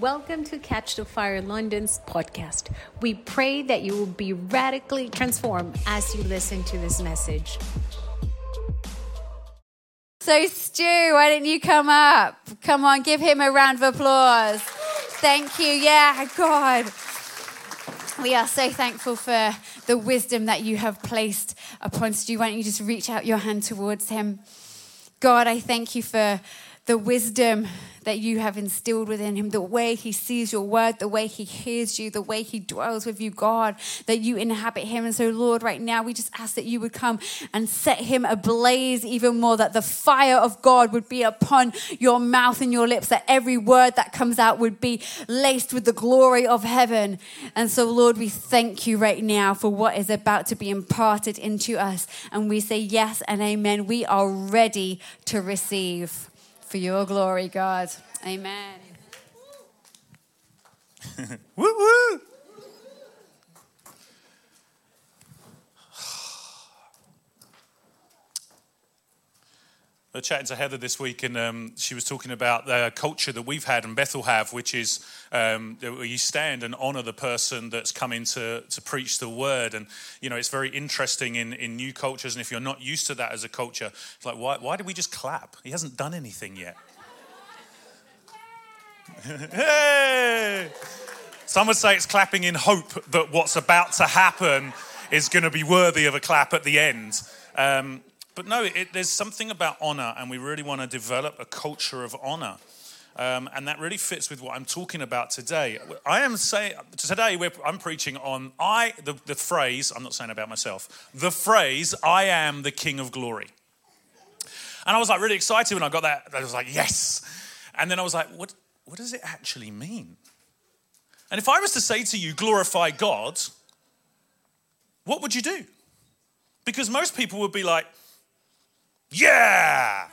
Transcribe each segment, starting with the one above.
Welcome to Catch the Fire London's podcast. We pray that you will be radically transformed as you listen to this message. So, Stu, why didn't you come up? Come on, give him a round of applause. Thank you. Yeah, God. We are so thankful for the wisdom that you have placed upon Stu. Why don't you just reach out your hand towards him? God, I thank you for the wisdom that you have instilled within him, the way he sees your word, the way he hears you, the way he dwells with you, God, that you inhabit him. And so, Lord, right now, we just ask that you would come and set him ablaze even more, that the fire of God would be upon your mouth and your lips, that every word that comes out would be laced with the glory of heaven. And so, Lord, we thank you right now for what is about to be imparted into us. And we say yes and amen. We are ready to receive for your glory, God. Amen. woo woo! I chatting to Heather this week, and um, she was talking about the culture that we've had and Bethel have, which is um, you stand and honor the person that's coming to, to preach the word. And, you know, it's very interesting in, in new cultures. And if you're not used to that as a culture, it's like, why, why did we just clap? He hasn't done anything yet. hey! Some would say it's clapping in hope that what's about to happen is going to be worthy of a clap at the end. Um, but no, it, there's something about honor, and we really want to develop a culture of honor. Um, and that really fits with what I'm talking about today. I am saying today I'm preaching on I the, the phrase I'm not saying about myself the phrase I am the King of Glory. And I was like really excited when I got that. I was like yes, and then I was like what what does it actually mean? And if I was to say to you glorify God, what would you do? Because most people would be like yeah.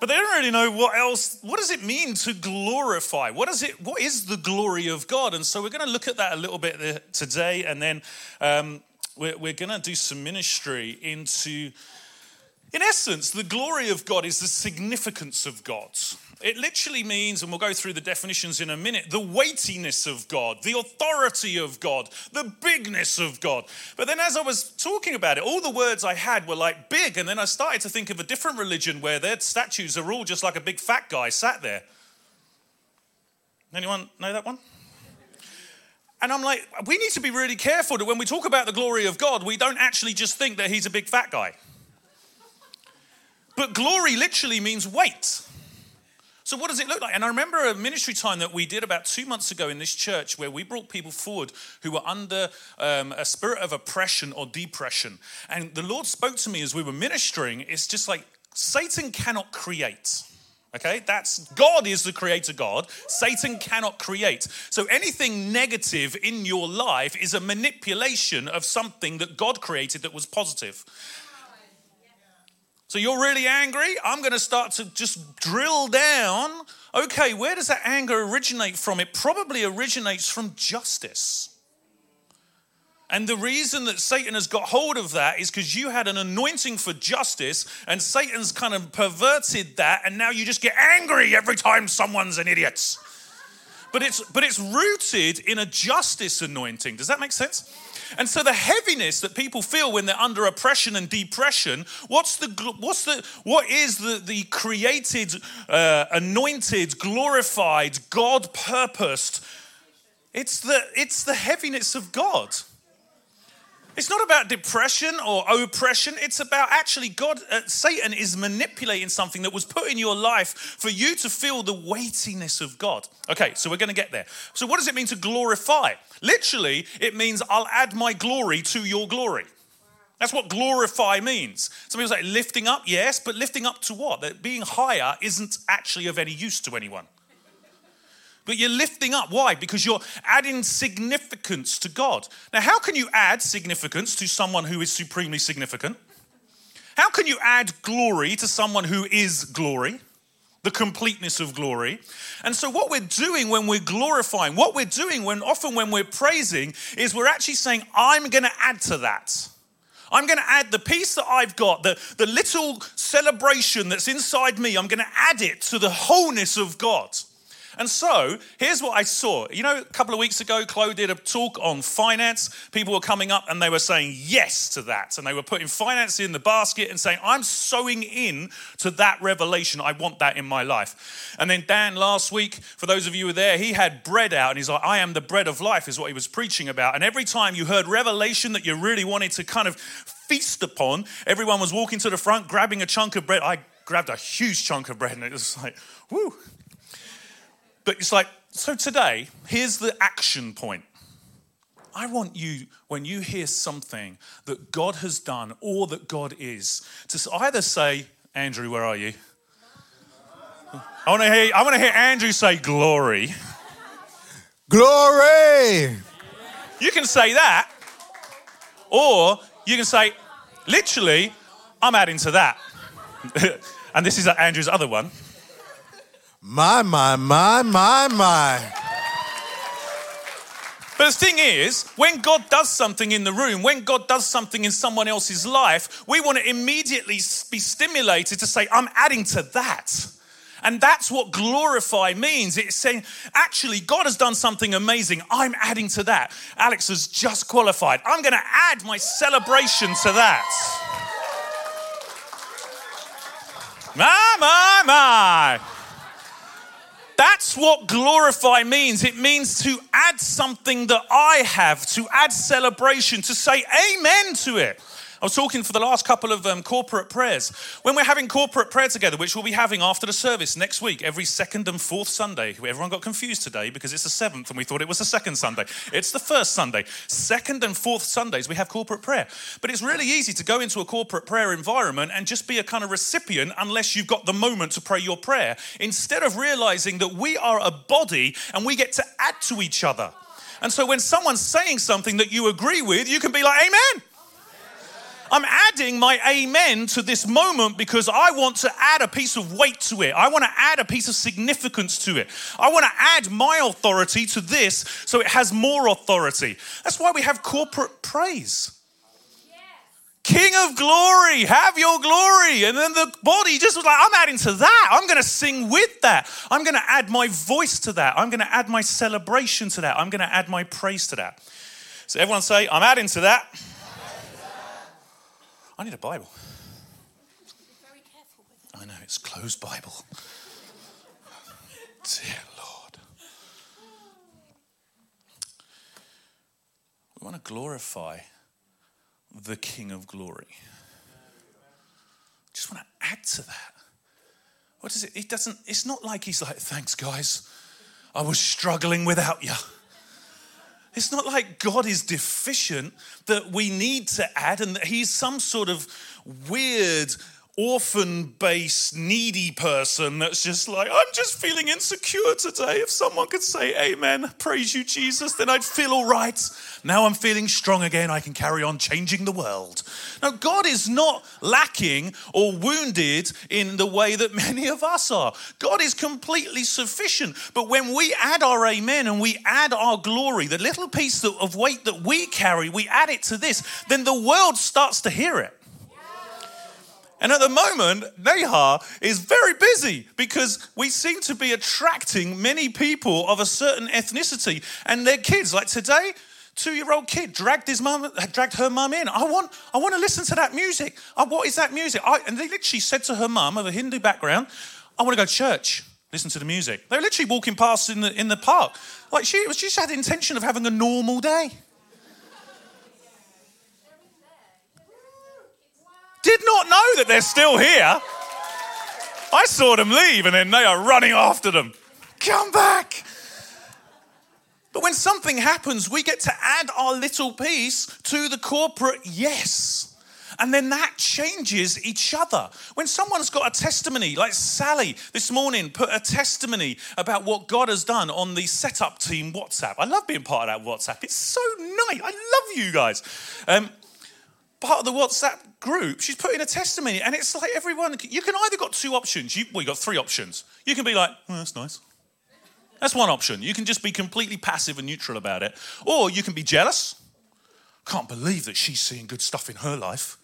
But they don't really know what else, what does it mean to glorify? What is it, what is the glory of God? And so we're going to look at that a little bit today, and then um, we're, we're going to do some ministry into, in essence, the glory of God is the significance of God. It literally means, and we'll go through the definitions in a minute, the weightiness of God, the authority of God, the bigness of God. But then as I was talking about it, all the words I had were like big. And then I started to think of a different religion where their statues are all just like a big fat guy sat there. Anyone know that one? And I'm like, we need to be really careful that when we talk about the glory of God, we don't actually just think that he's a big fat guy. But glory literally means weight. So, what does it look like? And I remember a ministry time that we did about two months ago in this church where we brought people forward who were under um, a spirit of oppression or depression. And the Lord spoke to me as we were ministering. It's just like Satan cannot create. Okay, that's God is the creator God. Satan cannot create. So anything negative in your life is a manipulation of something that God created that was positive. So you're really angry? I'm going to start to just drill down. Okay, where does that anger originate from? It probably originates from justice. And the reason that Satan has got hold of that is because you had an anointing for justice, and Satan's kind of perverted that, and now you just get angry every time someone's an idiot. But it's but it's rooted in a justice anointing. Does that make sense? And so the heaviness that people feel when they're under oppression and depression, what's the what's the what is the the created, uh, anointed, glorified, God purposed? It's the it's the heaviness of God. It's not about depression or oppression. It's about actually God, uh, Satan is manipulating something that was put in your life for you to feel the weightiness of God. Okay, so we're going to get there. So, what does it mean to glorify? Literally, it means I'll add my glory to your glory. That's what glorify means. Some people say lifting up, yes, but lifting up to what? That being higher isn't actually of any use to anyone. But you're lifting up. Why? Because you're adding significance to God. Now, how can you add significance to someone who is supremely significant? How can you add glory to someone who is glory? The completeness of glory. And so, what we're doing when we're glorifying, what we're doing when often when we're praising, is we're actually saying, I'm going to add to that. I'm going to add the piece that I've got, the, the little celebration that's inside me, I'm going to add it to the wholeness of God. And so here's what I saw. You know, a couple of weeks ago, Chloe did a talk on finance. People were coming up and they were saying yes to that. And they were putting finance in the basket and saying, I'm sowing in to that revelation. I want that in my life. And then Dan last week, for those of you who were there, he had bread out and he's like, I am the bread of life, is what he was preaching about. And every time you heard revelation that you really wanted to kind of feast upon, everyone was walking to the front, grabbing a chunk of bread. I grabbed a huge chunk of bread and it was like, whoo, but it's like, so today, here's the action point. I want you, when you hear something that God has done or that God is, to either say, Andrew, where are you? I want to hear, I want to hear Andrew say glory. Glory! You can say that, or you can say, literally, I'm adding to that. and this is Andrew's other one. My, my, my, my, my. But the thing is, when God does something in the room, when God does something in someone else's life, we want to immediately be stimulated to say, I'm adding to that. And that's what glorify means. It's saying, actually, God has done something amazing. I'm adding to that. Alex has just qualified. I'm going to add my celebration to that. My, my, my. That's what glorify means. It means to add something that I have, to add celebration, to say amen to it. I was talking for the last couple of um, corporate prayers. When we're having corporate prayer together, which we'll be having after the service next week, every second and fourth Sunday. Everyone got confused today because it's the seventh and we thought it was the second Sunday. It's the first Sunday. Second and fourth Sundays, we have corporate prayer. But it's really easy to go into a corporate prayer environment and just be a kind of recipient unless you've got the moment to pray your prayer, instead of realizing that we are a body and we get to add to each other. And so when someone's saying something that you agree with, you can be like, Amen. I'm adding my amen to this moment because I want to add a piece of weight to it. I want to add a piece of significance to it. I want to add my authority to this so it has more authority. That's why we have corporate praise. King of glory, have your glory. And then the body just was like, I'm adding to that. I'm going to sing with that. I'm going to add my voice to that. I'm going to add my celebration to that. I'm going to add my praise to that. So everyone say, I'm adding to that. I need a Bible. I know, it's closed Bible. Dear Lord. We want to glorify the King of glory. Just want to add to that. What is it? It doesn't, it's not like he's like, thanks, guys. I was struggling without you. It's not like God is deficient that we need to add and that He's some sort of weird, orphan based, needy person that's just like, I'm just feeling insecure today. If someone could say, Amen, praise you, Jesus, then I'd feel all right. Now I'm feeling strong again. I can carry on changing the world. Now, God is not lacking or wounded in the way that many of us are. God is completely sufficient. But when we add our amen and we add our glory, the little piece of weight that we carry, we add it to this, then the world starts to hear it. And at the moment, Nahar is very busy because we seem to be attracting many people of a certain ethnicity and their kids. Like today, two-year-old kid dragged his mum, dragged her mum in. I want, I want to listen to that music. Oh, what is that music? I, and they literally said to her mum of a Hindu background, "I want to go to church." Listen to the music. They were literally walking past in the in the park, like she was just had the intention of having a normal day. Did not know that they're still here. I saw them leave and then they are running after them. Come back. But when something happens, we get to add our little piece to the corporate yes. And then that changes each other. When someone's got a testimony, like Sally this morning put a testimony about what God has done on the setup team WhatsApp. I love being part of that WhatsApp. It's so nice. I love you guys. Um, part of the WhatsApp group, she's putting a testimony, and it's like everyone, you can either got two options. You, well, you got three options. You can be like, oh, that's nice. That's one option. You can just be completely passive and neutral about it. Or you can be jealous. Can't believe that she's seeing good stuff in her life.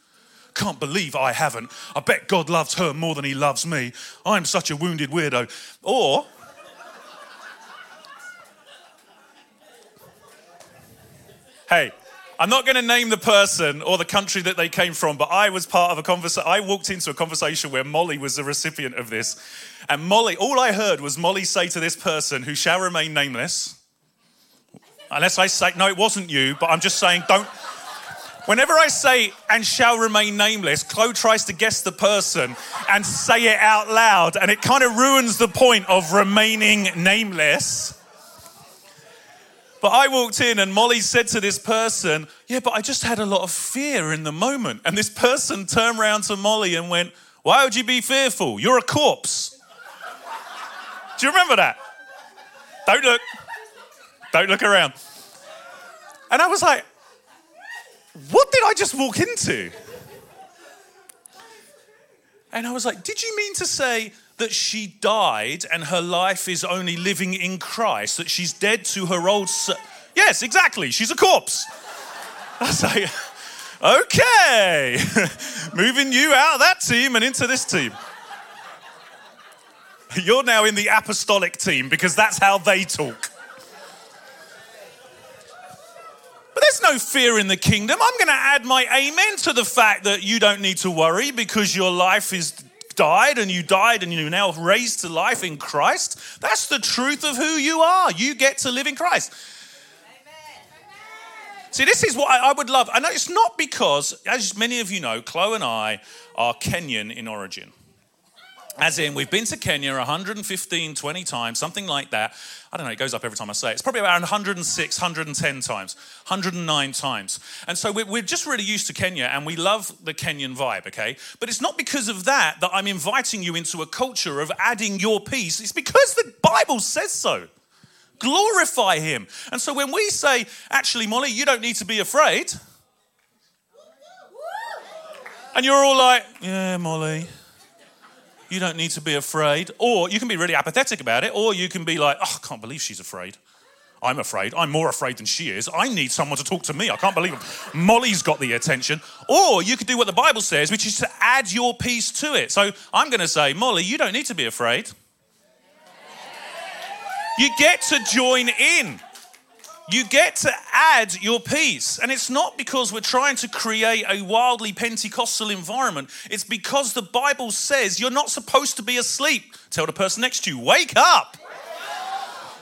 Can't believe I haven't. I bet God loves her more than he loves me. I'm such a wounded weirdo. Or hey, I'm not going to name the person or the country that they came from, but I was part of a conversation. I walked into a conversation where Molly was the recipient of this. And Molly, all I heard was Molly say to this person who shall remain nameless, unless I say, no, it wasn't you, but I'm just saying, don't. Whenever I say and shall remain nameless, Chloe tries to guess the person and say it out loud, and it kind of ruins the point of remaining nameless. But I walked in and Molly said to this person, Yeah, but I just had a lot of fear in the moment. And this person turned around to Molly and went, Why would you be fearful? You're a corpse. Do you remember that? Don't look. Don't look around. And I was like, What did I just walk into? And I was like, Did you mean to say that she died and her life is only living in Christ, that she's dead to her old. yes, exactly. She's a corpse. I like, okay, moving you out of that team and into this team. You're now in the apostolic team because that's how they talk. But there's no fear in the kingdom. I'm going to add my amen to the fact that you don't need to worry because your life is died and you died and you're now raised to life in Christ. That's the truth of who you are. You get to live in Christ. See, this is what I, would love. I know it's not because, as many of you know, Chloe and I are Kenyan in origin. As in, we've been to Kenya 115, 20 times, something like that. I don't know, it goes up every time I say it. It's probably around 106, 110 times, 109 times. And so we're, just really used to Kenya and we love the Kenyan vibe, okay? But it's not because of that that I'm inviting you into a culture of adding your piece. It's because the Bible says so. Glorify Him. And so when we say, actually, Molly, you don't need to be afraid. And you're all like, yeah, Molly. You don't need to be afraid. Or you can be really apathetic about it, or you can be like, oh, I can't believe she's afraid. I'm afraid. I'm more afraid than she is. I need someone to talk to me. I can't believe. Molly's got the attention. Or you could do what the Bible says, which is to add your piece to it. So I'm going to say, Molly, you don't need to be afraid. You get to join in you get to add your piece. And it's not because we're trying to create a wildly Pentecostal environment, it's because the Bible says you're not supposed to be asleep. Tell the person next to you, wake up.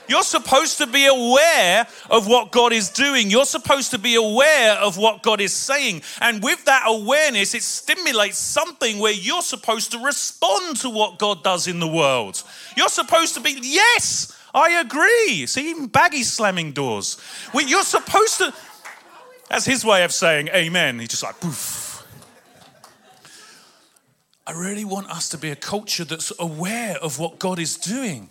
You're supposed to be aware of what God is doing. You're supposed to be aware of what God is saying. And with that awareness, it stimulates something where you're supposed to respond to what God does in the world. You're supposed to be, yes, I agree. See, even baggy slamming doors. You're supposed to. That's his way of saying amen. He's just like, poof. I really want us to be a culture that's aware of what God is doing.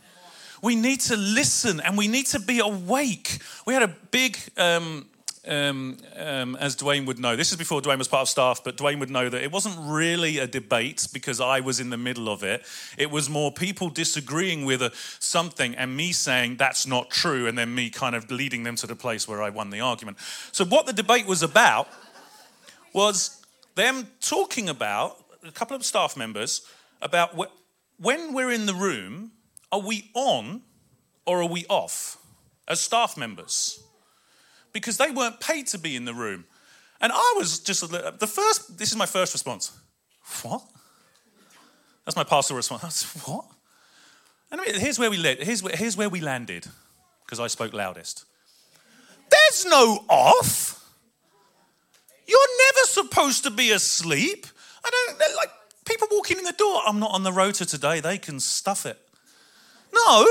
We need to listen and we need to be awake. We had a big um, um, um, as Dwayne would know, this is before Dwayne was part of staff, but Dwayne would know that it wasn't really a debate because I was in the middle of it. It was more people disagreeing with a, something and me saying that's not true, and then me kind of leading them to the place where I won the argument. So, what the debate was about was them talking about, a couple of staff members, about wh- when we're in the room, are we on or are we off as staff members? Because they weren't paid to be in the room. And I was just the first, this is my first response. What? That's my pastoral response. What? And I mean, here's where we lit. Here's where, here's where we landed, because I spoke loudest. There's no off. You're never supposed to be asleep. I don't like people walking in the door. I'm not on the rota today. They can stuff it. No.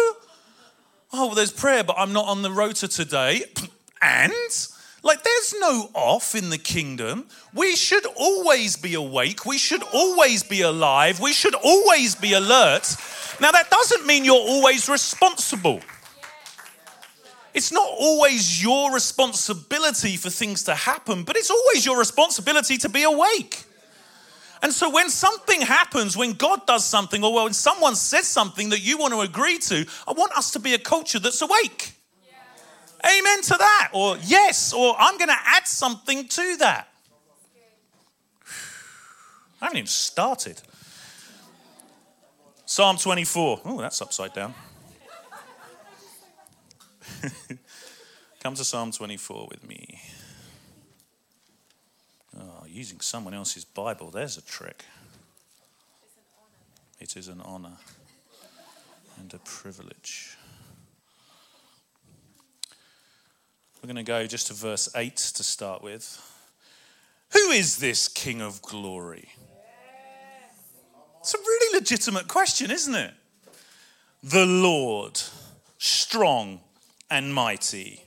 Oh, well, there's prayer, but I'm not on the rota today. And like, there's no off in the kingdom. We should always be awake. We should always be alive. We should always be alert. Now, that doesn't mean you're always responsible. It's not always your responsibility for things to happen, but it's always your responsibility to be awake. And so, when something happens, when God does something, or when someone says something that you want to agree to, I want us to be a culture that's awake. Amen to that. Or yes, or I'm going to add something to that. I haven't even started. Psalm 24. Oh, that's upside down. Come to Psalm 24 with me. Oh, using someone else's Bible, there's a trick. It is an honor and a privilege. We're going to go just to verse 8 to start with. Who is this King of glory? It's a really legitimate question, isn't it? The Lord, strong and mighty.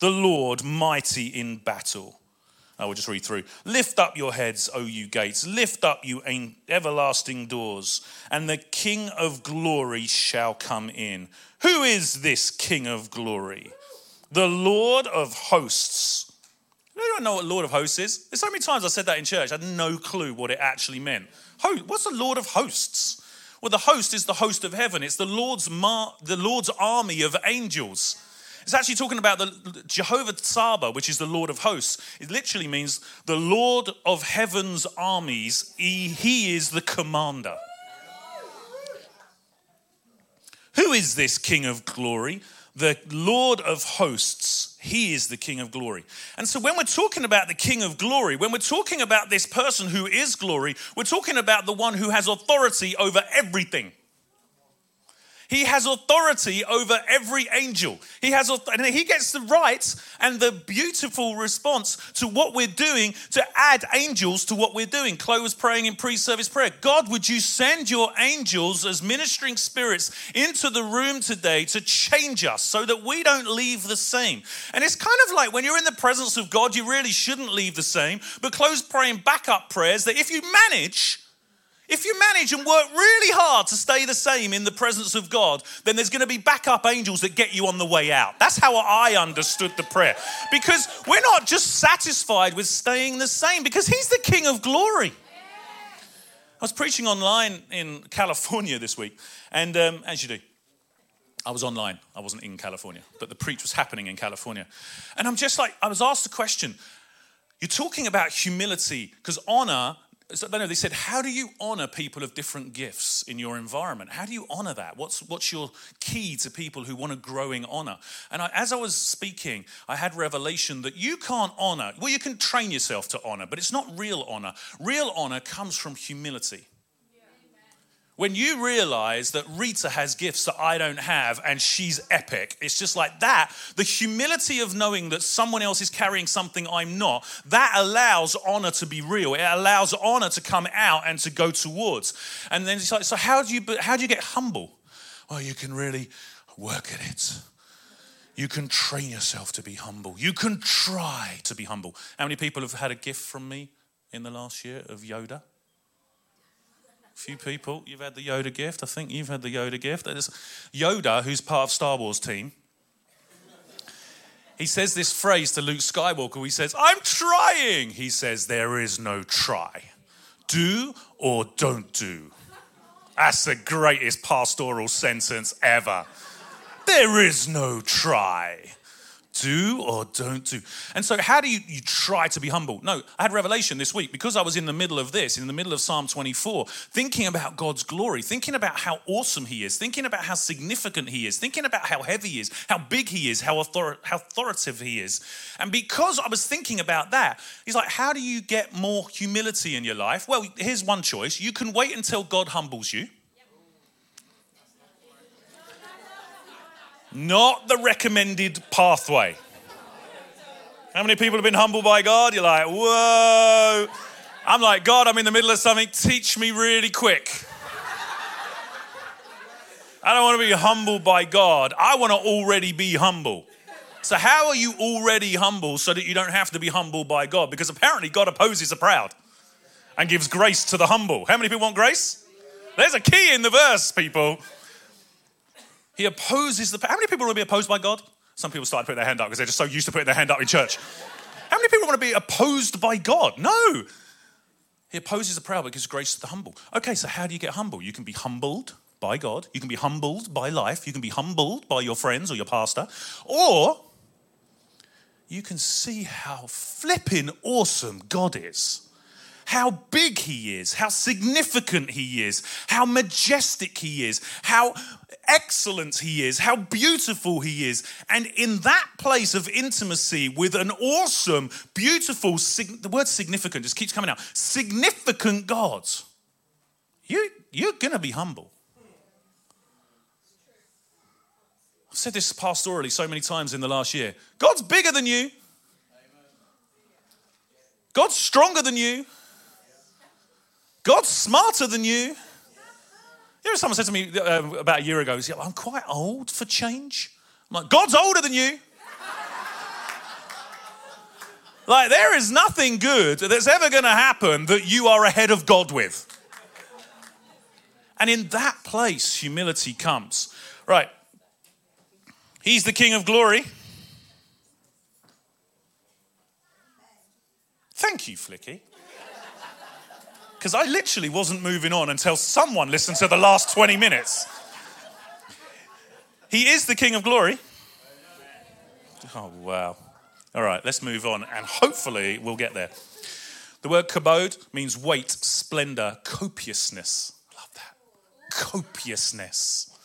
The Lord, mighty in battle. I will just read through. Lift up your heads, O you gates. Lift up, you everlasting doors, and the King of glory shall come in. Who is this King of glory? The Lord of hosts. Anyone know what Lord of hosts is? There's so many times I said that in church, I had no clue what it actually meant. What's the Lord of hosts? Well, the host is the host of heaven. It's the Lord's, mar- the Lord's army of angels. It's actually talking about the Jehovah Tsaba, which is the Lord of hosts. It literally means the Lord of heaven's armies. He, he is the commander. Who is this King of glory? The Lord of hosts. He is the King of glory. And so, when we're talking about the King of glory, when we're talking about this person who is glory, we're talking about the one who has authority over everything. He has authority over every angel. He has and he gets the right and the beautiful response to what we're doing to add angels to what we're doing. Chloe was praying in pre-service prayer. God, would you send your angels as ministering spirits into the room today to change us so that we don't leave the same? And it's kind of like when you're in the presence of God, you really shouldn't leave the same. But Chloe's praying backup prayers that if you manage if you manage and work really hard to stay the same in the presence of God, then there's going to be backup angels that get you on the way out. That's how I understood the prayer. Because we're not just satisfied with staying the same, because He's the King of glory. I was preaching online in California this week, and um, as you do, I was online. I wasn't in California, but the preach was happening in California. And I'm just like, I was asked the question you're talking about humility, because honor so they, said, How do you honor people of different gifts in your environment? How do you honor that? What's, what's your key to people who want a growing honor? And I, as I was speaking, I had revelation that you can't honor. Well, you can train yourself to honor, but it's not real honor. Real honor comes from humility when you realize that Rita has gifts that I don't have and she's epic, it's just like that. The humility of knowing that someone else is carrying something I'm not, that allows honor to be real. It allows honor to come out and to go towards. And then it's like, so how do you, how do you get humble? Well, you can really work at it. You can train yourself to be humble. You can try to be humble. How many people have had a gift from me in the last year of Yoda? Few people. You've had the Yoda gift. I think you've had the Yoda gift. There's Yoda, who's part of Star Wars team. He says this phrase to Luke Skywalker. He says, I'm trying. He says, There is no try. Do or don't do. That's the greatest pastoral sentence ever. There is no try do or don't do. And so, how do you, you try to be humble? No, I had revelation this week because I was in the middle of this, in the middle of Psalm 24, thinking about God's glory, thinking about how awesome He is, thinking about how significant He is, thinking about how heavy He is, how big He is, how, author- how authoritative He is. And because I was thinking about that, He's like, how do you get more humility in your life? Well, here's one choice you can wait until God humbles you. Not the recommended pathway. How many people have been humbled by God? You're like, whoa. I'm like, God, I'm in the middle of something. Teach me really quick. I don't want to be humbled by God. I want to already be humble. So, how are you already humble so that you don't have to be humbled by God? Because apparently, God opposes the proud and gives grace to the humble. How many people want grace? There's a key in the verse, people. He opposes the. How many people want to be opposed by God? Some people start putting their hand up because they're just so used to putting their hand up in church. How many people want to be opposed by God? No. He opposes the proud but gives grace to the humble. Okay, so how do you get humble? You can be humbled by God, you can be humbled by life, you can be humbled by your friends or your pastor, or you can see how flipping awesome God is how big he is, how significant he is, how majestic he is, how excellent he is, how beautiful he is. And in that place of intimacy with an awesome, beautiful, the word significant just keeps coming out, significant God, you, you're going to be humble. I've said this pastorally so many times in the last year. God's bigger than you. God's stronger than you. God's smarter than you. You know, someone said to me uh, about a year ago, I'm quite old for change. I'm like, God's older than you. like, there is nothing good that's ever going to happen that you are ahead of God with. And in that place, humility comes. Right. He's the King of glory. Thank you, Flicky because I literally wasn't moving on until someone listened to the last 20 minutes. He is the King of glory. Oh, wow. All right, let's move on and hopefully we'll get there. The word kabod means weight, splendor, copiousness. I love that. Copiousness.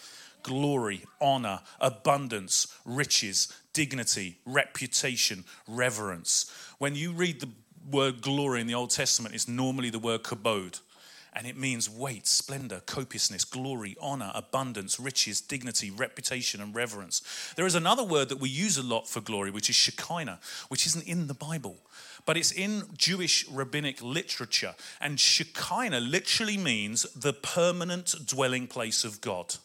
Glory, honor, abundance, riches, dignity, reputation, reverence. When you read the word glory in the Old Testament is normally the word kabod. And it means weight, splendor, copiousness, glory, honor, abundance, riches, dignity, reputation, and reverence. There is another word that we use a lot for glory, which is Shekinah, which isn't in the Bible, but it's in Jewish rabbinic literature. And Shekinah literally means the permanent dwelling place of God.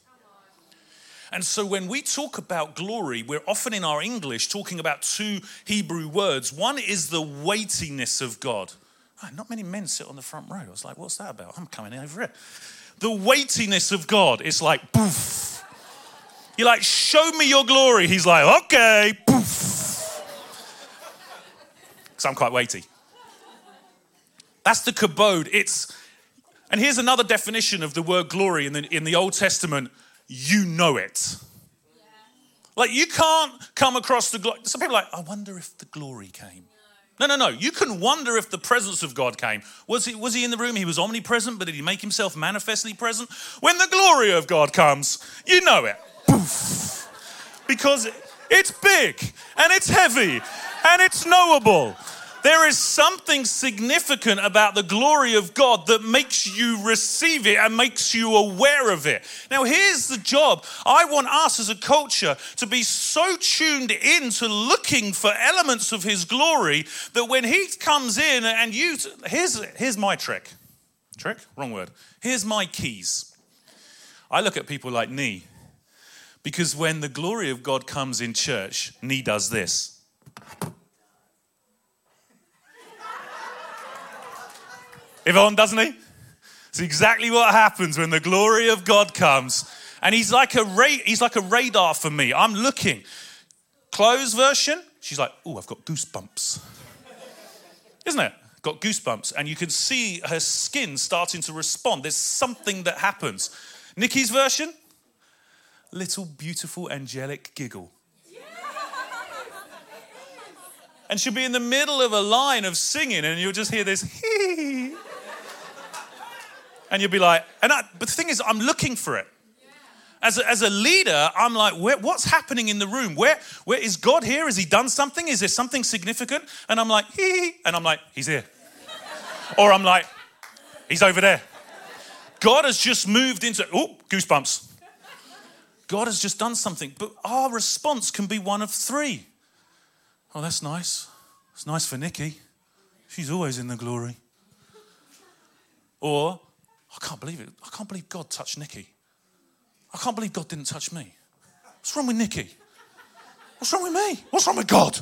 And so when we talk about glory, we're often in our English talking about two Hebrew words. One is the weightiness of God. Not many men sit on the front row. I was like, what's that about? I'm coming over it. The weightiness of God. It's like, poof. You're like, show me your glory. He's like, okay, poof. Because I'm quite weighty. That's the kabod. It's, and here's another definition of the word glory in the, in the Old Testament you know it. Like you can't come across the glory. Some people like, I wonder if the glory came. No, no, no. You can wonder if the presence of God came. Was he, was he in the room? He was omnipresent, but did he make himself manifestly present? When the glory of God comes, you know it. Poof. Because it's big and it's heavy and it's knowable there is something significant about the glory of God that makes you receive it and makes you aware of it. Now, here's the job. I want us as a culture to be so tuned in to looking for elements of His glory that when He comes in and you, here's, here's my trick. Trick? Wrong word. Here's my keys. I look at people like Nee because when the glory of God comes in church, Nee does this. Yvonne, doesn't he? It's exactly what happens when the glory of God comes. And he's like a ra- he's like a radar for me. I'm looking. Chloe's version, she's like, oh, I've got goosebumps. Isn't it? Got goosebumps. And you can see her skin starting to respond. There's something that happens. Nikki's version, little beautiful angelic giggle. and she'll be in the middle of a line of singing, and you'll just hear this hee. And you'll be like, and I, but the thing is, I'm looking for it. As a, as a leader, I'm like, where, what's happening in the room? Where, where is God here? Has He done something? Is there something significant? And I'm like, hee, and I'm like, He's here. or I'm like, He's over there. God has just moved into, oh, goosebumps. God has just done something. But our response can be one of three. Oh, that's nice. It's nice for Nikki. She's always in the glory. Or, I can't believe it. I can't believe God touched Nikki. I can't believe God didn't touch me. What's wrong with Nikki? What's wrong with me? What's wrong with God?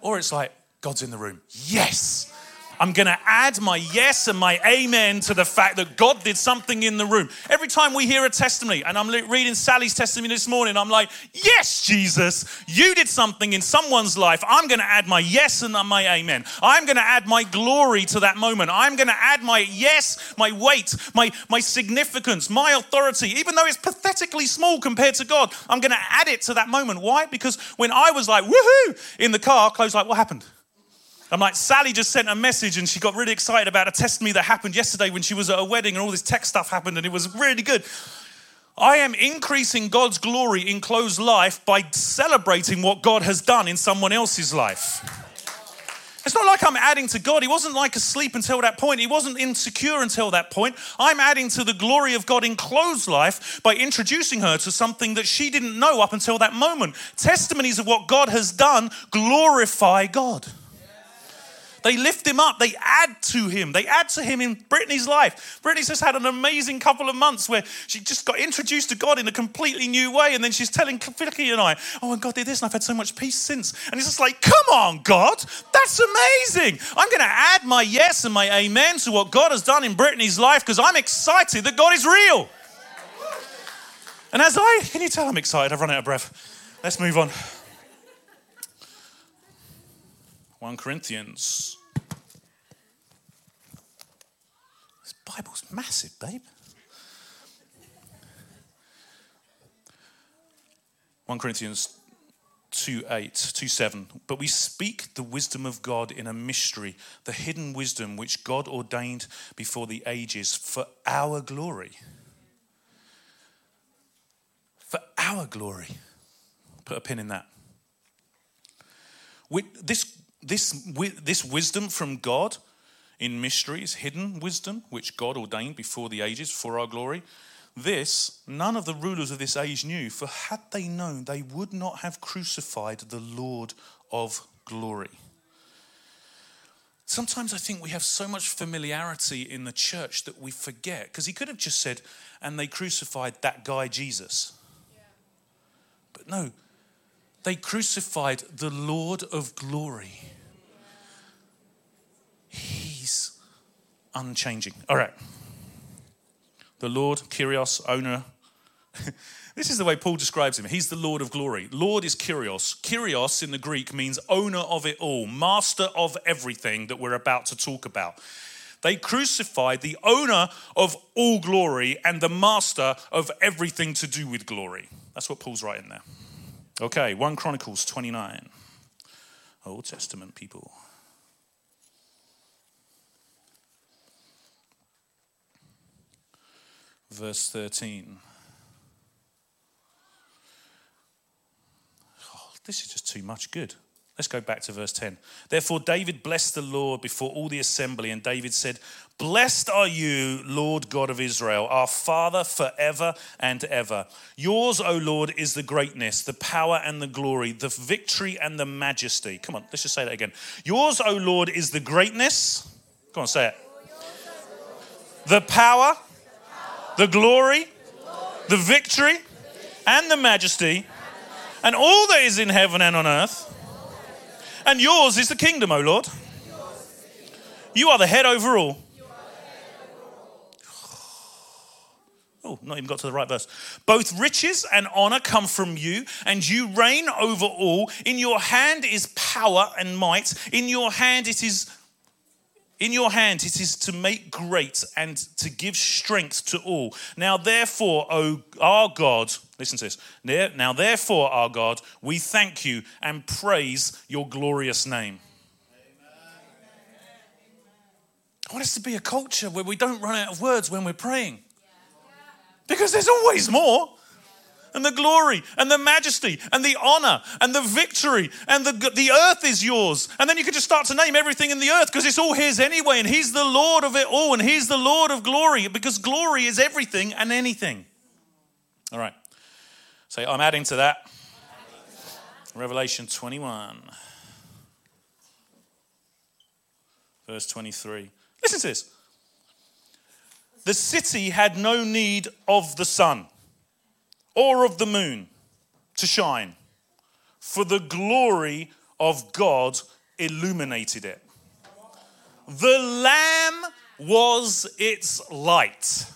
Or it's like, God's in the room. Yes. I'm going to add my yes and my amen to the fact that God did something in the room. Every time we hear a testimony, and I'm reading Sally's testimony this morning, I'm like, yes, Jesus, you did something in someone's life. I'm going to add my yes and my amen. I'm going to add my glory to that moment. I'm going to add my yes, my weight, my, my significance, my authority, even though it's pathetically small compared to God. I'm going to add it to that moment. Why? Because when I was like, woohoo, in the car, Chloe's like, what happened? I'm like, Sally just sent a message and she got really excited about a testimony that happened yesterday when she was at a wedding and all this tech stuff happened and it was really good. I am increasing God's glory in Chloe's life by celebrating what God has done in someone else's life. It's not like I'm adding to God. He wasn't like asleep until that point. He wasn't insecure until that point. I'm adding to the glory of God in Chloe's life by introducing her to something that she didn't know up until that moment. Testimonies of what God has done glorify God. They lift him up. They add to him. They add to him in Brittany's life. Brittany's just had an amazing couple of months where she just got introduced to God in a completely new way. And then she's telling Vicky and I, oh, and God did this, and I've had so much peace since. And he's just like, come on, God, that's amazing. I'm going to add my yes and my amen to what God has done in Brittany's life because I'm excited that God is real. And as I, can you tell I'm excited? I've run out of breath. Let's move on. 1 Corinthians. This Bible's massive, babe. 1 Corinthians 2 8, 2 7. But we speak the wisdom of God in a mystery, the hidden wisdom which God ordained before the ages for our glory. For our glory. Put a pin in that. With this this, this wisdom from God in mysteries, hidden wisdom, which God ordained before the ages for our glory, this none of the rulers of this age knew, for had they known, they would not have crucified the Lord of glory. Sometimes I think we have so much familiarity in the church that we forget, because he could have just said, and they crucified that guy Jesus. Yeah. But no, they crucified the Lord of glory. He's unchanging. All right. The Lord, Kyrios, owner. this is the way Paul describes him. He's the Lord of glory. Lord is Kyrios. Kyrios in the Greek means owner of it all, master of everything that we're about to talk about. They crucified the owner of all glory and the master of everything to do with glory. That's what Paul's writing there. Okay, 1 Chronicles 29. Old Testament people. Verse 13. Oh, this is just too much good. Let's go back to verse 10. Therefore, David blessed the Lord before all the assembly, and David said, Blessed are you, Lord God of Israel, our Father forever and ever. Yours, O Lord, is the greatness, the power and the glory, the victory and the majesty. Come on, let's just say that again. Yours, O Lord, is the greatness. Come on, say it. The power, the glory, the victory, and the majesty, and all that is in heaven and on earth and yours is the kingdom, O Lord. You are the head over all. Oh, not even got to the right verse. Both riches and honor come from you, and you reign over all. In your hand is power and might. In your hand it is in your hand it is to make great and to give strength to all. Now, therefore, O our God, listen to this. Now, therefore, our God, we thank you and praise your glorious name. I want us to be a culture where we don't run out of words when we're praying. Because there's always more and the glory and the majesty and the honor and the victory and the, the earth is yours. And then you can just start to name everything in the earth because it's all His anyway. And He's the Lord of it all and He's the Lord of glory because glory is everything and anything. All right. So I'm adding to that. Revelation 21, verse 23. Listen to this. The city had no need of the sun or of the moon to shine, for the glory of God illuminated it. The Lamb was its light.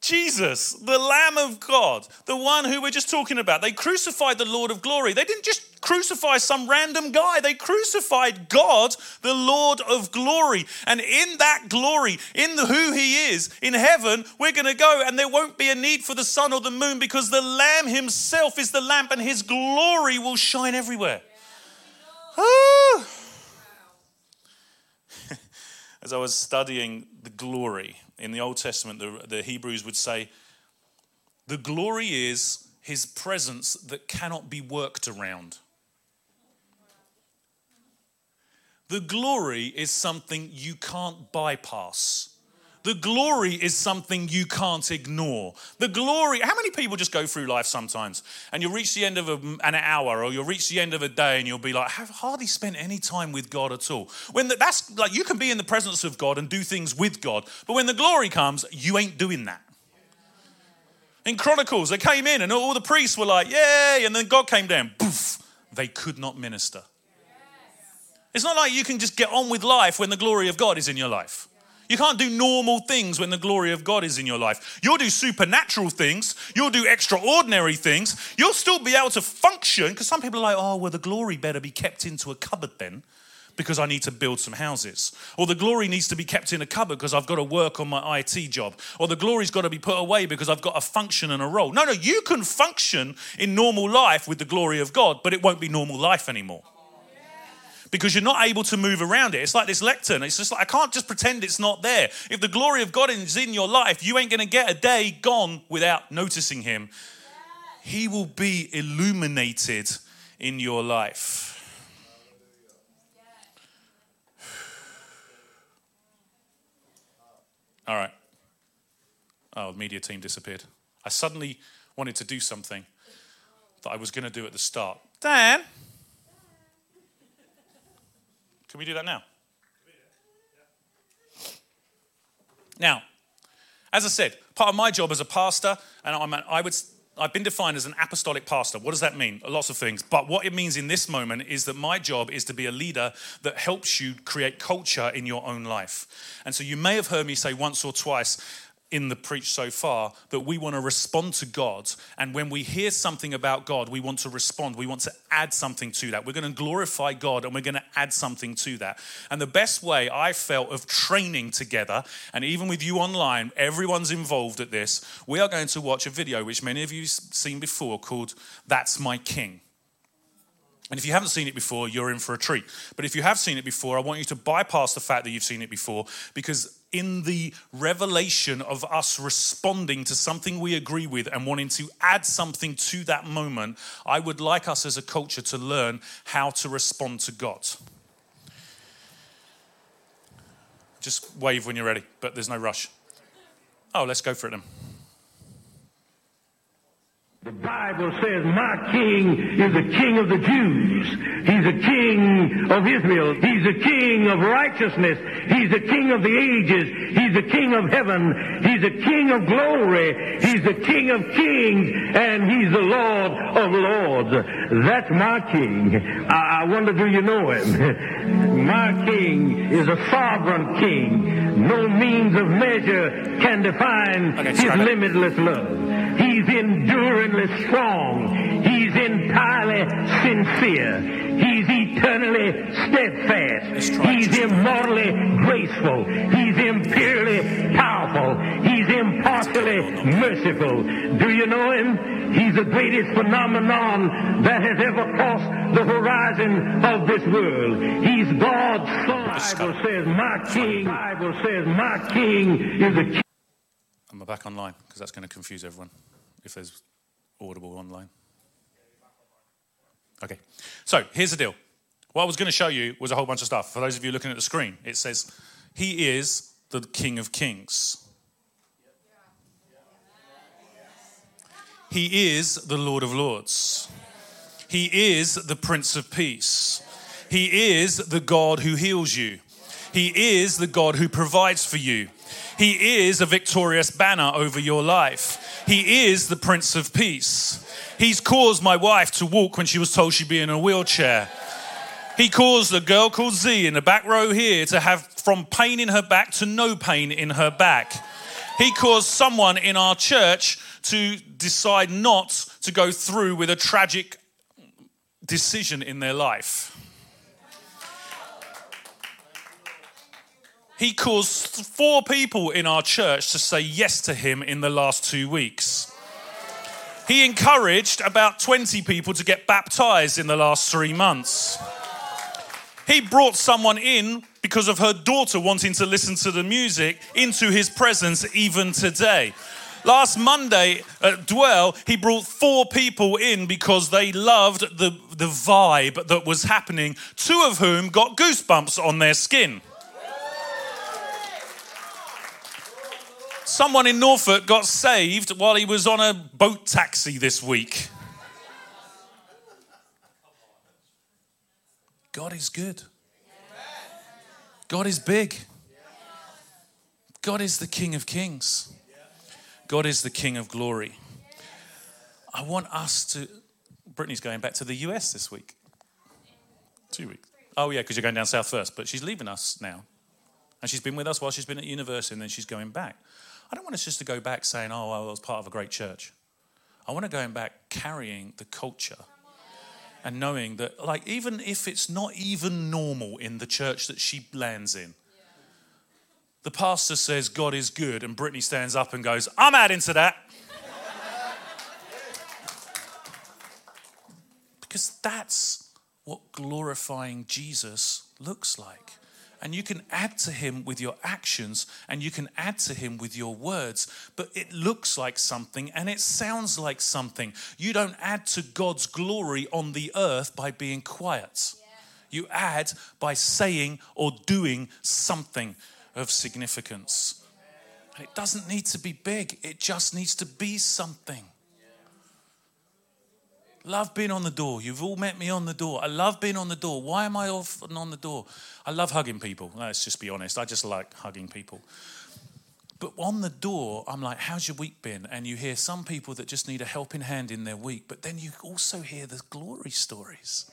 Jesus, the Lamb of God, the one who we're just talking about. They crucified the Lord of glory. They didn't just crucify some random guy, they crucified God, the Lord of glory. And in that glory, in the who he is, in heaven, we're going to go and there won't be a need for the sun or the moon because the Lamb himself is the lamp and his glory will shine everywhere. Ah. as I was studying the glory in the Old Testament, the, the Hebrews would say, the glory is his presence that cannot be worked around. The glory is something you can't bypass. The glory is something you can't ignore. The glory, how many people just go through life sometimes and you'll reach the end of an hour or you'll reach the end of a day and you'll be like, I've hardly spent any time with God at all. When the, that's like, you can be in the presence of God and do things with God, but when the glory comes, you ain't doing that. In Chronicles, they came in and all the priests were like, Yay! And then God came down, poof, they could not minister. It's not like you can just get on with life when the glory of God is in your life. You can't do normal things when the glory of God is in your life. You'll do supernatural things, you'll do extraordinary things, you'll still be able to function because some people are like, oh, well, the glory better be kept into a cupboard then because I need to build some houses. Or the glory needs to be kept in a cupboard because I've got to work on my IT job. Or the glory's got to be put away because I've got a function and a role. No, no, you can function in normal life with the glory of God, but it won't be normal life anymore because you're not able to move around it. It's like this lectern. It's just like, I can't just pretend it's not there. If the glory of God is in your life, you ain't going to get a day gone without noticing Him. He will be illuminated in your life. All right. Oh, the media team disappeared. I suddenly wanted to do something that I was going to do at the start. Dan? Can we do that now? Now, as I said, part of my job as a pastor, and I'm, I would, I've been defined as an apostolic pastor. What does that mean? Lots of things. But what it means in this moment is that my job is to be a leader that helps you create culture in your own life. And so you may have heard me say once or twice, in the preach so far that we want to respond to God. And when we hear something about God, we want to respond. We want to add something to that. We're going to glorify God and we're going to add something to that. And the best way I felt of training together, and even with you online, everyone's involved at this, we are going to watch a video which many of you have seen before called That's My King. And if you haven't seen it before, you're in for a treat. But if you have seen it before, I want you to bypass the fact that you've seen it before because in the revelation of us responding to something we agree with and wanting to add something to that moment, I would like us as a culture to learn how to respond to God. Just wave when you're ready, but there's no rush. Oh, let's go for it then. The Bible says, My king is the king of the Jews. He's a king of Israel. He's a king of righteousness. He's a king of the ages. He's a king of heaven. He's a king of glory. He's the king of kings. And he's the Lord of lords. That's my king. I, I wonder, do you know him? my king is a sovereign king. No means of measure can define Okay, his limitless love. He's enduringly strong. He's entirely sincere. He's eternally steadfast. Let's try it. He's immortally graceful. He's imperially powerful. He's impartially merciful. Do you know him? He's the greatest phenomenon that has ever crossed the horizon of this world. He's God's son. The Bible says, my king, The Bible says, my king is a king. Am I back online? Because that's going to confuse everyone if there's audible online. Okay, so here's the deal. What I was going to show you was a whole bunch of stuff. For those of you looking at the screen, it says, He is the King of Kings. He is the Lord of Lords. He is the Prince of Peace. He is the God who heals you. He is the God who provides for you. He is a victorious banner over your life. He is the Prince of Peace. He's caused my wife to walk when she was told she'd be in a wheelchair. He caused a girl called Z in the back row here to have from pain in her back to no pain in her back. He caused someone in our church to decide not to go through with a tragic decision in their life. He caused four people in our church to say yes to him in the last two weeks. He encouraged about 20 people to get baptized in the last three months. He brought someone in because of her daughter wanting to listen to the music into his presence even today. Last Monday at Dwell, he brought four people in because they loved the, the vibe that was happening, two of whom got goosebumps on their skin. Someone in Norfolk got saved while he was on a boat taxi this week. God is good. God is big. God is the King of Kings. God is the King of glory. I want us to. Brittany's going back to the US this week. Two weeks. Oh, yeah, because you're going down south first, but she's leaving us now. And she's been with us while she's been at university, and then she's going back. I don't want us just to go back saying, oh, well, I was part of a great church. I want to go back carrying the culture and knowing that, like, even if it's not even normal in the church that she lands in, the pastor says God is good, and Brittany stands up and goes, I'm adding to that. because that's what glorifying Jesus looks like. And you can add to him with your actions and you can add to him with your words, but it looks like something and it sounds like something. You don't add to God's glory on the earth by being quiet. You add by saying or doing something of significance. It doesn't need to be big, it just needs to be something. Love being on the door. You've all met me on the door. I love being on the door. Why am I often on the door? I love hugging people. Let's just be honest. I just like hugging people. But on the door, I'm like, how's your week been? And you hear some people that just need a helping hand in their week, but then you also hear the glory stories.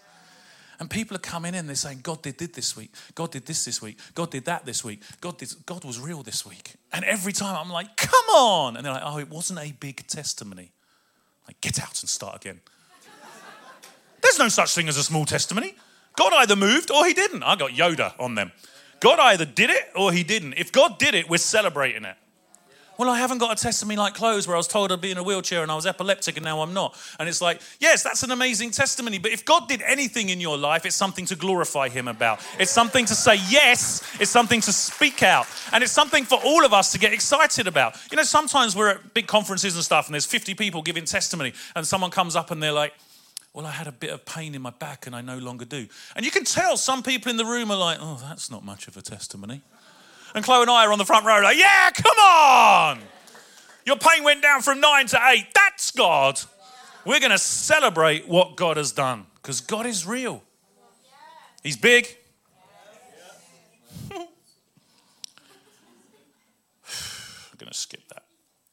And people are coming in, they're saying, God did, did this week. God did this this week. God did that this week. God, did, God was real this week. And every time I'm like, come on. And they're like, oh, it wasn't a big testimony. Like, get out and start again. There's no such thing as a small testimony. God either moved or he didn't. I got Yoda on them. God either did it or he didn't. If God did it, we're celebrating it. Well, I haven't got a testimony like Chloe's where I was told I'd be in a wheelchair and I was epileptic and now I'm not. And it's like, yes, that's an amazing testimony. But if God did anything in your life, it's something to glorify Him about. It's something to say yes. It's something to speak out. And it's something for all of us to get excited about. You know, sometimes we're at big conferences and stuff and there's 50 people giving testimony and someone comes up and they're like, well, I had a bit of pain in my back and I no longer do. And you can tell some people in the room are like, oh, that's not much of a testimony. And Chloe and I are on the front row, like, yeah, come on. Your pain went down from nine to eight. That's God. We're going to celebrate what God has done because God is real. He's big. I'm going to skip that.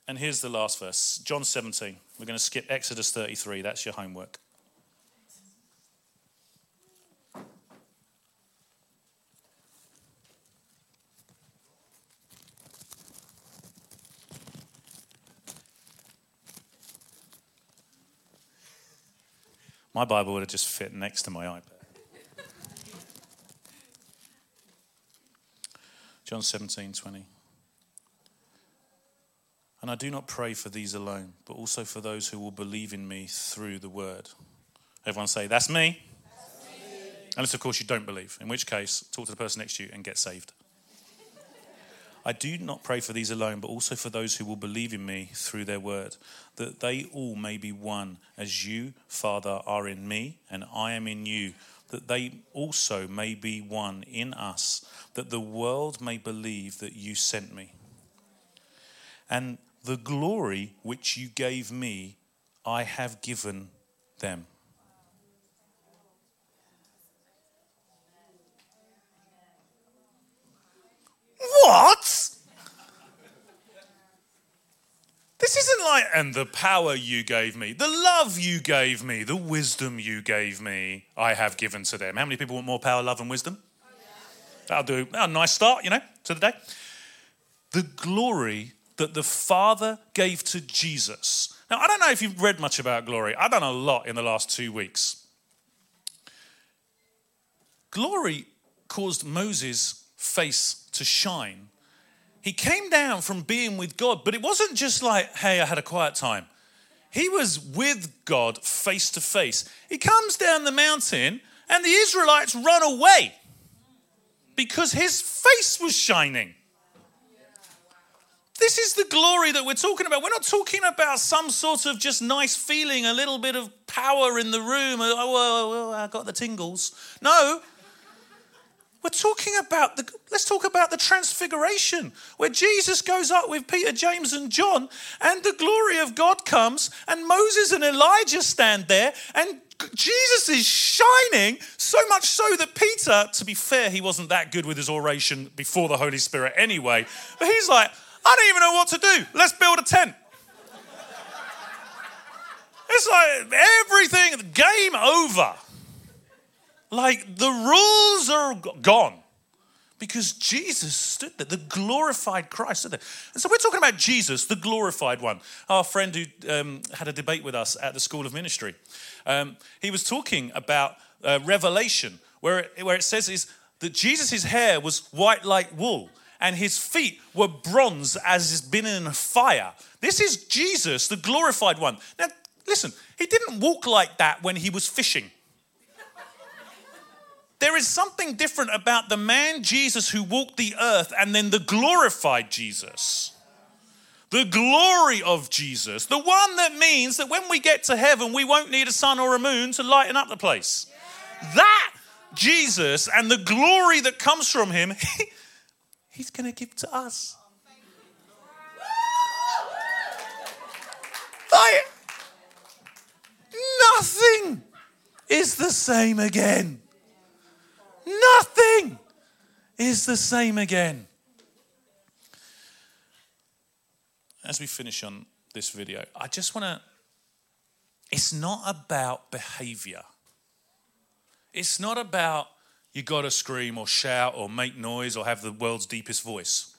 And here's the last verse John 17. We're going to skip Exodus 33. That's your homework. My Bible would have just fit next to my iPad. John 17, 20. And I do not pray for these alone, but also for those who will believe in me through the word. Everyone say, That's me. That's me. Unless, of course, you don't believe, in which case, talk to the person next to you and get saved. I do not pray for these alone, but also for those who will believe in me through their word, that they all may be one, as you, Father, are in me, and I am in you, that they also may be one in us, that the world may believe that you sent me. And the glory which you gave me, I have given them What? This isn't like, and the power you gave me, the love you gave me, the wisdom you gave me, I have given to them. How many people want more power, love, and wisdom? That'll do. A nice start, you know, to the day. The glory that the Father gave to Jesus. Now, I don't know if you've read much about glory. I've done a lot in the last two weeks. Glory caused Moses' face to shine. He came down from being with God, but it wasn't just like, hey, I had a quiet time. He was with God face to face. He comes down the mountain, and the Israelites run away. because his face was shining. This is the glory that we're talking about. We're not talking about some sort of just nice feeling, a little bit of power in the room. Oh, oh, oh, I got the tingles. No. We're talking about the, let's talk about the transfiguration, where Jesus goes up with Peter, James, and John, and the glory of God comes, and Moses and Elijah stand there, and Jesus is shining so much so that Peter, to be fair, he wasn't that good with his oration before the Holy Spirit anyway, but he's like, I don't even know what to do. Let's build a tent. It's like everything, game over. Like the rules are gone because Jesus stood there, the glorified Christ stood there. And so we're talking about Jesus, the glorified one. Our friend who um, had a debate with us at the School of Ministry, um, he was talking about uh, Revelation, where it, where it says is that Jesus' hair was white like wool and his feet were bronze as has been in a fire. This is Jesus, the glorified one. Now, listen, he didn't walk like that when he was fishing. There is something different about the man Jesus who walked the earth and then the glorified Jesus. The glory of Jesus, the one that means that when we get to heaven, we won't need a sun or a moon to lighten up the place. That Jesus and the glory that comes from him, he's going to give to us. Like, nothing is the same again. Nothing is the same again. As we finish on this video, I just want to. It's not about behavior. It's not about you got to scream or shout or make noise or have the world's deepest voice.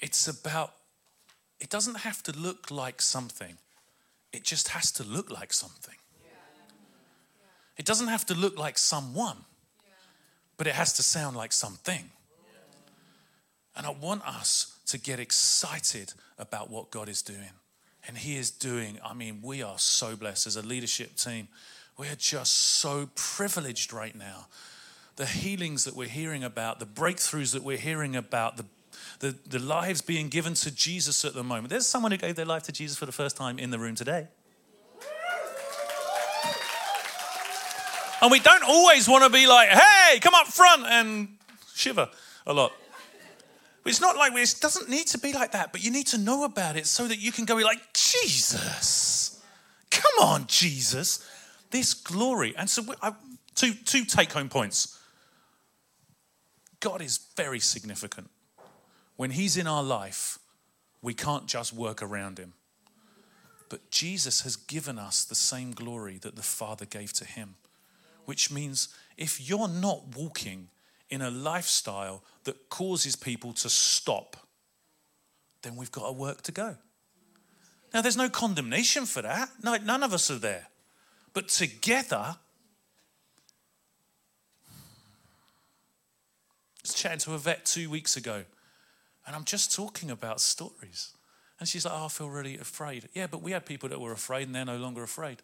It's about, it doesn't have to look like something, it just has to look like something. It doesn't have to look like someone, but it has to sound like something. And I want us to get excited about what God is doing. And He is doing, I mean, we are so blessed as a leadership team. We are just so privileged right now. The healings that we're hearing about, the breakthroughs that we're hearing about, the, the, the lives being given to Jesus at the moment. There's someone who gave their life to Jesus for the first time in the room today. And we don't always want to be like, hey, come up front and shiver a lot. It's not like it doesn't need to be like that, but you need to know about it so that you can go be like, Jesus, come on, Jesus, this glory. And so, I, two, two take home points. God is very significant. When He's in our life, we can't just work around Him. But Jesus has given us the same glory that the Father gave to Him which means if you're not walking in a lifestyle that causes people to stop, then we've got a work to go. Now, there's no condemnation for that. No, none of us are there. But together, I was chatting to a vet two weeks ago, and I'm just talking about stories. And she's like, Oh, I feel really afraid. Yeah, but we had people that were afraid and they're no longer afraid.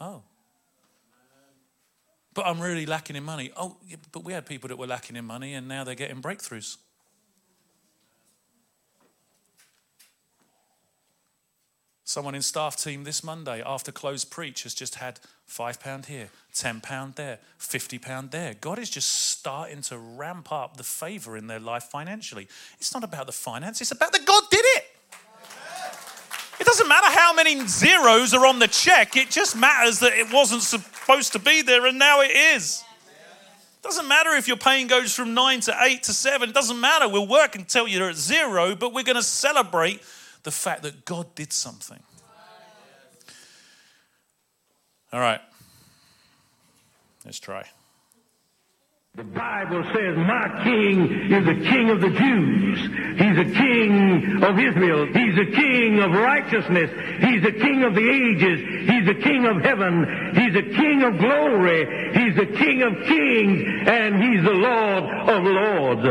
Oh but I'm really lacking in money. Oh, yeah, but we had people that were lacking in money and now they're getting breakthroughs. Someone in staff team this Monday after Chloe's preach has just had five pound here, ten pound there, fifty pound there. God is just starting to ramp up the favor in their life financially. It's not about the finance, it's about that God did it. It doesn't matter how many zeros are on the check, it just matters that it wasn't supposed to be there and now it is. It doesn't matter if your pain goes from nine to eight to seven, it doesn't matter. We'll work until you're at zero, but we're going to celebrate the fact that God did something. All right, let's try. The Bible says, my king is the king of the Jews. He's a king of Israel. He's a king of righteousness. He's a king of the ages. He's a king of heaven. He's a king of glory. He's the king of kings. And he's the Lord of lords.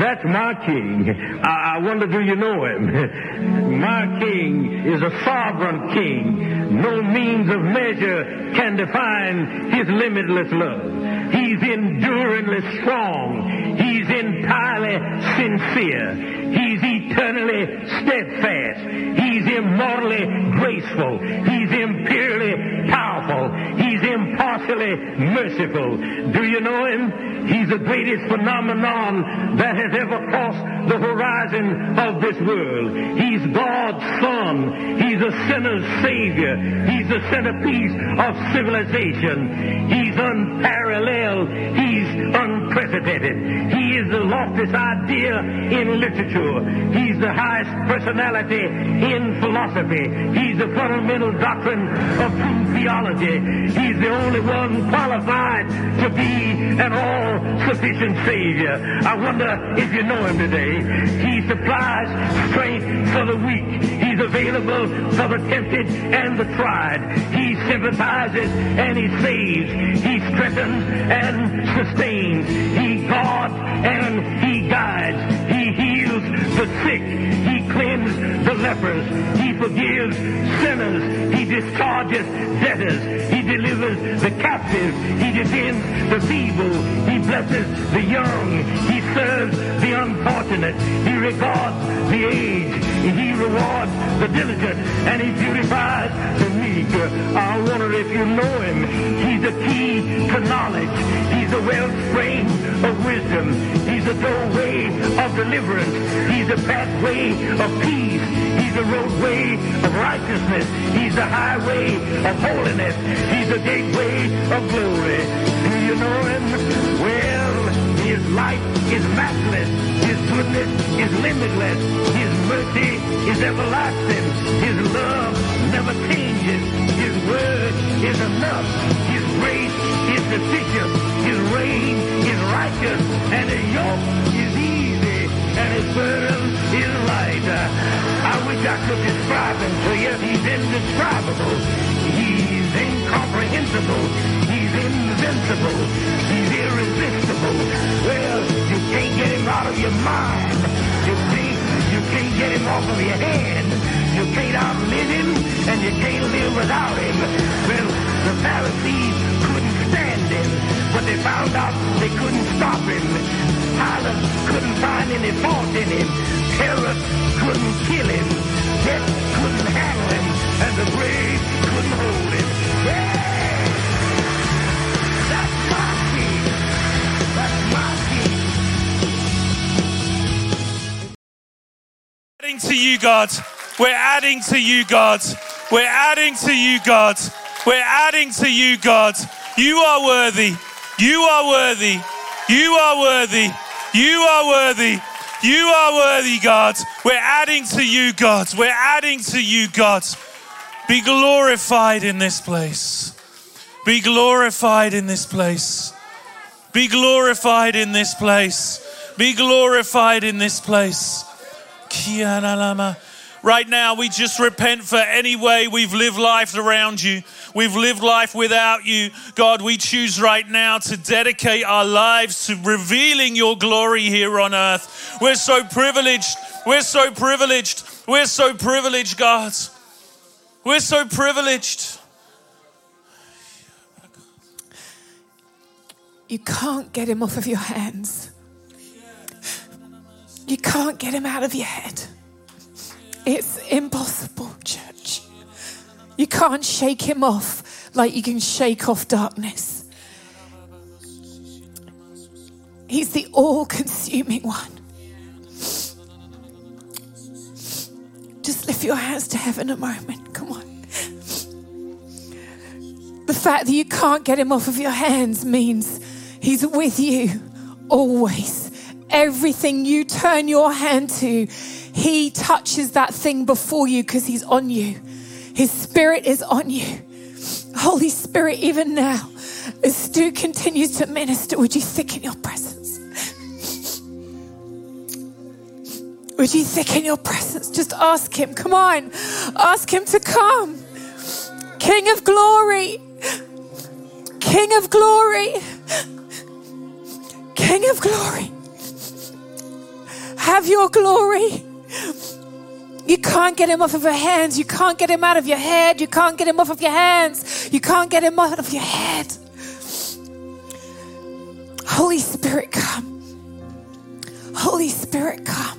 That's my king. I, I wonder, do you know him? my king is a sovereign king. No means of measure can define his limitless love. He's enduringly strong. He's entirely sincere. He's eternally steadfast. He's immortally graceful. He's imperially powerful. He's impartially merciful. Do you know him? He's the greatest phenomenon that has ever crossed the horizon of this world. He's God's Son. He's a sinner's Savior. He's the centerpiece of civilization. He's unparalleled. He's unprecedented. He is the loftiest idea in literature. He's the highest personality in philosophy. He's the fundamental doctrine of true theology. He's the only one qualified to be an all-sufficient Savior. I wonder if you know him today. He supplies strength for the weak. He's available for the tempted and the tried. He sympathizes and he saves. He strengthens and sustains. He guards and he guides. He heals the sick. He cleanses the lepers. He forgives sinners. He discharges debtors. He delivers the captive. He defends the feeble. He blesses the young. He serves the unfortunate. He regards the aged. He rewards the diligent. And he beautifies the meek. I wonder if you know him. He's the key to knowledge. He's the wellspring of wisdom. He's the doorway of deliverance. He's the pathway of peace. He's the roadway of righteousness. He's the highway of holiness. He's the gateway of glory. Do you know him? Well, his life is matchless. His goodness is limitless. His mercy is everlasting. His love never changes. His word is enough. His grace is sufficient. His reign is righteous. And his yoke is easy. And his burden is light. I wish I could describe him to you. He's indescribable. He's incomprehensible. He's invincible. He's irresistible. Well, you can't get him out of your mind. You can't, you can't get him off of your hand. You can't outlive him, and you can't live without him. Well, the Pharisees couldn't stand him, but they found out they couldn't stop him. Pilate couldn't find any fault in him. Herod couldn't kill him. Death couldn't handle him, and the grave couldn't hold him. Yeah! Adding to you, God. We're adding to you, God. We're adding to you, God. We're adding to you, God. You are worthy. You are worthy. You are worthy. You are worthy. You are worthy, God. We're adding to you, God. We're adding to you, God. Be glorified in this place. Be glorified in this place. Be glorified in this place. Be glorified in this place. Right now, we just repent for any way we've lived life around you. We've lived life without you. God, we choose right now to dedicate our lives to revealing your glory here on earth. We're so privileged. We're so privileged. We're so privileged, God. We're so privileged. You can't get him off of your hands. You can't get him out of your head. It's impossible, church. You can't shake him off like you can shake off darkness. He's the all consuming one. Just lift your hands to heaven a moment. Come on. The fact that you can't get him off of your hands means he's with you always. Everything you turn your hand to, he touches that thing before you because he's on you. His spirit is on you. Holy Spirit, even now, as Stu continues to minister, would you thicken your presence? Would you thicken your presence? Just ask him. Come on. Ask him to come. King of glory. King of glory. King of glory. Have your glory. You can't get him off of your hands. You can't get him out of your head. You can't get him off of your hands. You can't get him out of your head. Holy Spirit, come. Holy Spirit, come.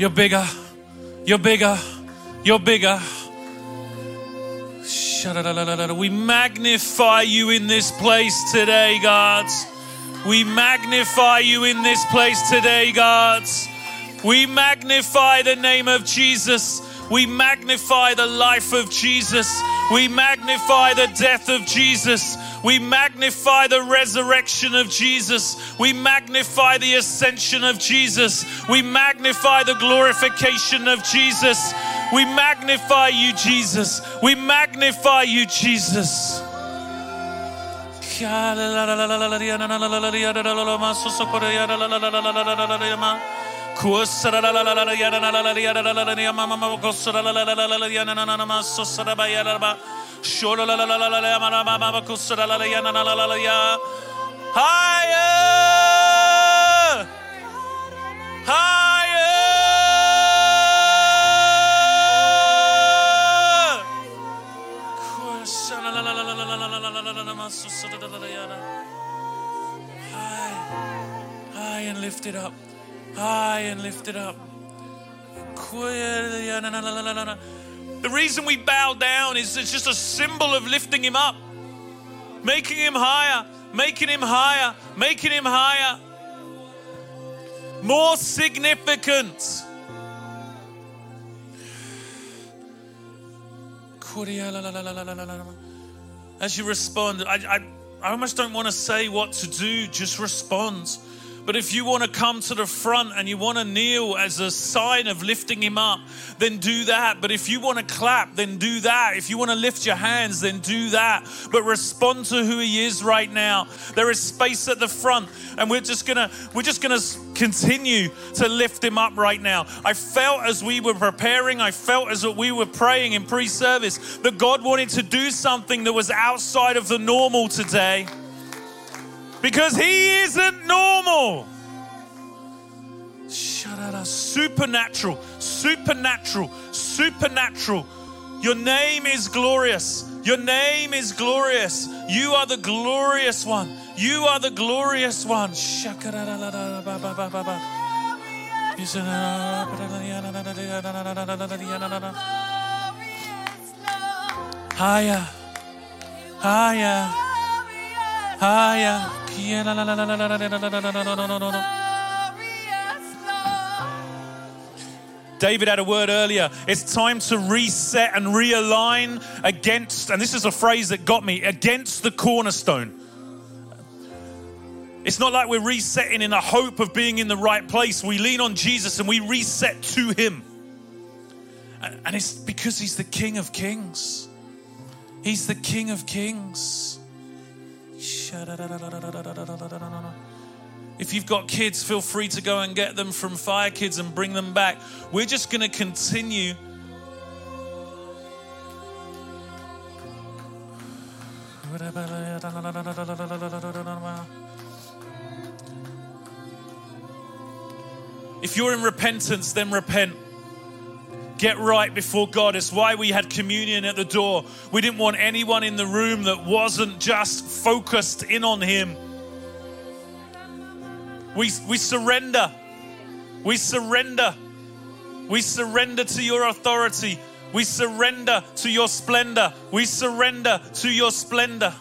You're bigger. You're bigger. You're bigger. We magnify you in this place today, God. We magnify you in this place today, God. We magnify the name of Jesus. We magnify the life of Jesus. We magnify the death of Jesus. We magnify the resurrection of Jesus. We magnify the ascension of Jesus. We magnify the glorification of Jesus. We magnify you, Jesus. We magnify you, Jesus. Higher! Higher! High, high and lift it up. High and lift it up. The reason we bow down is it's just a symbol of lifting him up, making him higher, making him higher, making him higher. More significant. As you respond, I, I, I almost don't want to say what to do, just respond. But if you want to come to the front and you want to kneel as a sign of lifting him up, then do that. But if you want to clap, then do that. If you want to lift your hands, then do that. But respond to who he is right now. There is space at the front, and we're just gonna we're just gonna continue to lift him up right now. I felt as we were preparing, I felt as we were praying in pre-service that God wanted to do something that was outside of the normal today because he isn't normal. Supernatural, supernatural, supernatural. Your name is glorious. Your name is glorious. You are the glorious one. You are the glorious one. Higher, higher, David had a word earlier. It's time to reset and realign against, and this is a phrase that got me, against the cornerstone. It's not like we're resetting in the hope of being in the right place. We lean on Jesus and we reset to Him. And it's because He's the King of Kings. He's the King of Kings. If you've got kids, feel free to go and get them from Fire Kids and bring them back. We're just going to continue. If you're in repentance, then repent. Get right before God. It's why we had communion at the door. We didn't want anyone in the room that wasn't just focused in on Him. We, we surrender. We surrender. We surrender to your authority. We surrender to your splendor. We surrender to your splendor.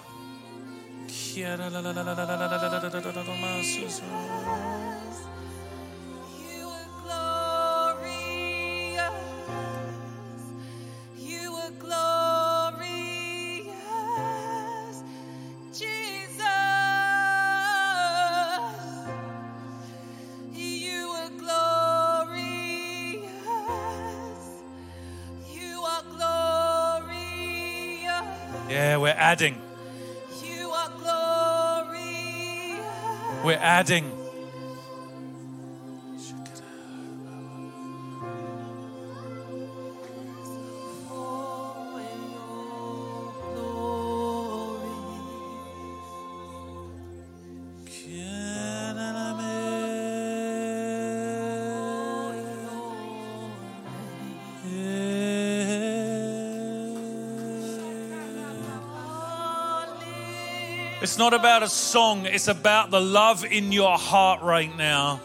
Yeah, we're adding. You are glory. We're adding. Not about a song, it's about the love in your heart right now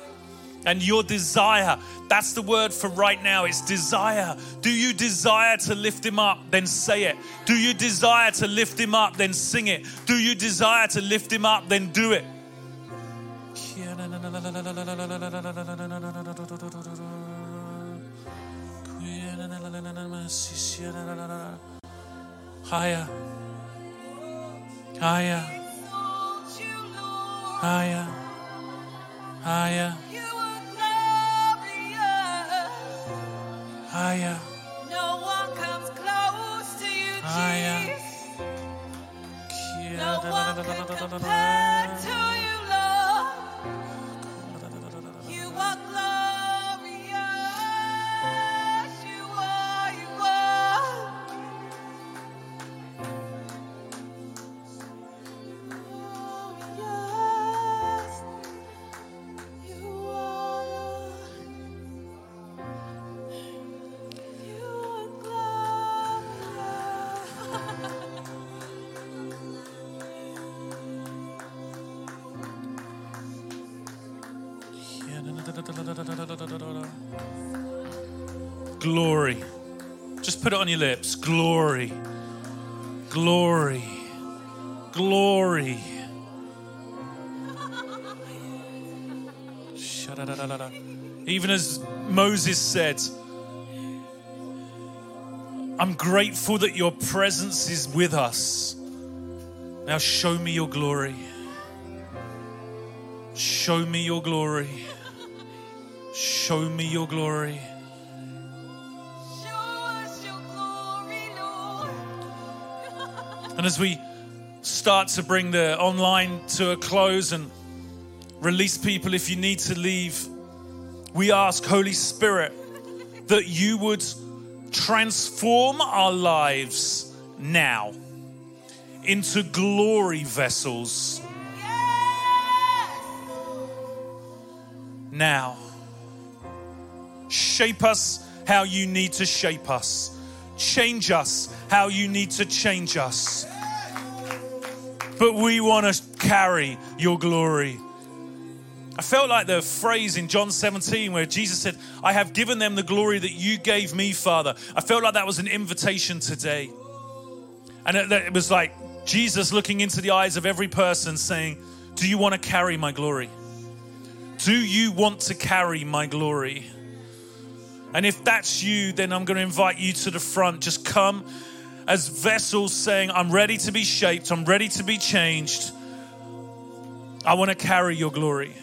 and your desire. That's the word for right now. It's desire. Do you desire to lift him up? Then say it. Do you desire to lift him up? Then sing it. Do you desire to lift him up? Then do it. Higher. Glory. Just put it on your lips. Glory. Glory. Glory. Even as Moses said, I'm grateful that your presence is with us. Now show me your glory. Show me your glory. Show me your glory. Show us your glory, Lord. And as we start to bring the online to a close and release people if you need to leave, we ask, Holy Spirit, that you would transform our lives now into glory vessels. Now. Shape us how you need to shape us. Change us how you need to change us. But we want to carry your glory. I felt like the phrase in John 17 where Jesus said, I have given them the glory that you gave me, Father. I felt like that was an invitation today. And it, was like Jesus looking into the eyes of every person saying, Do you want to carry my glory? Do you want to carry my glory? And if that's you, then I'm going to invite you to the front. Just come as vessels saying, I'm ready to be shaped, I'm ready to be changed. I want to carry your glory.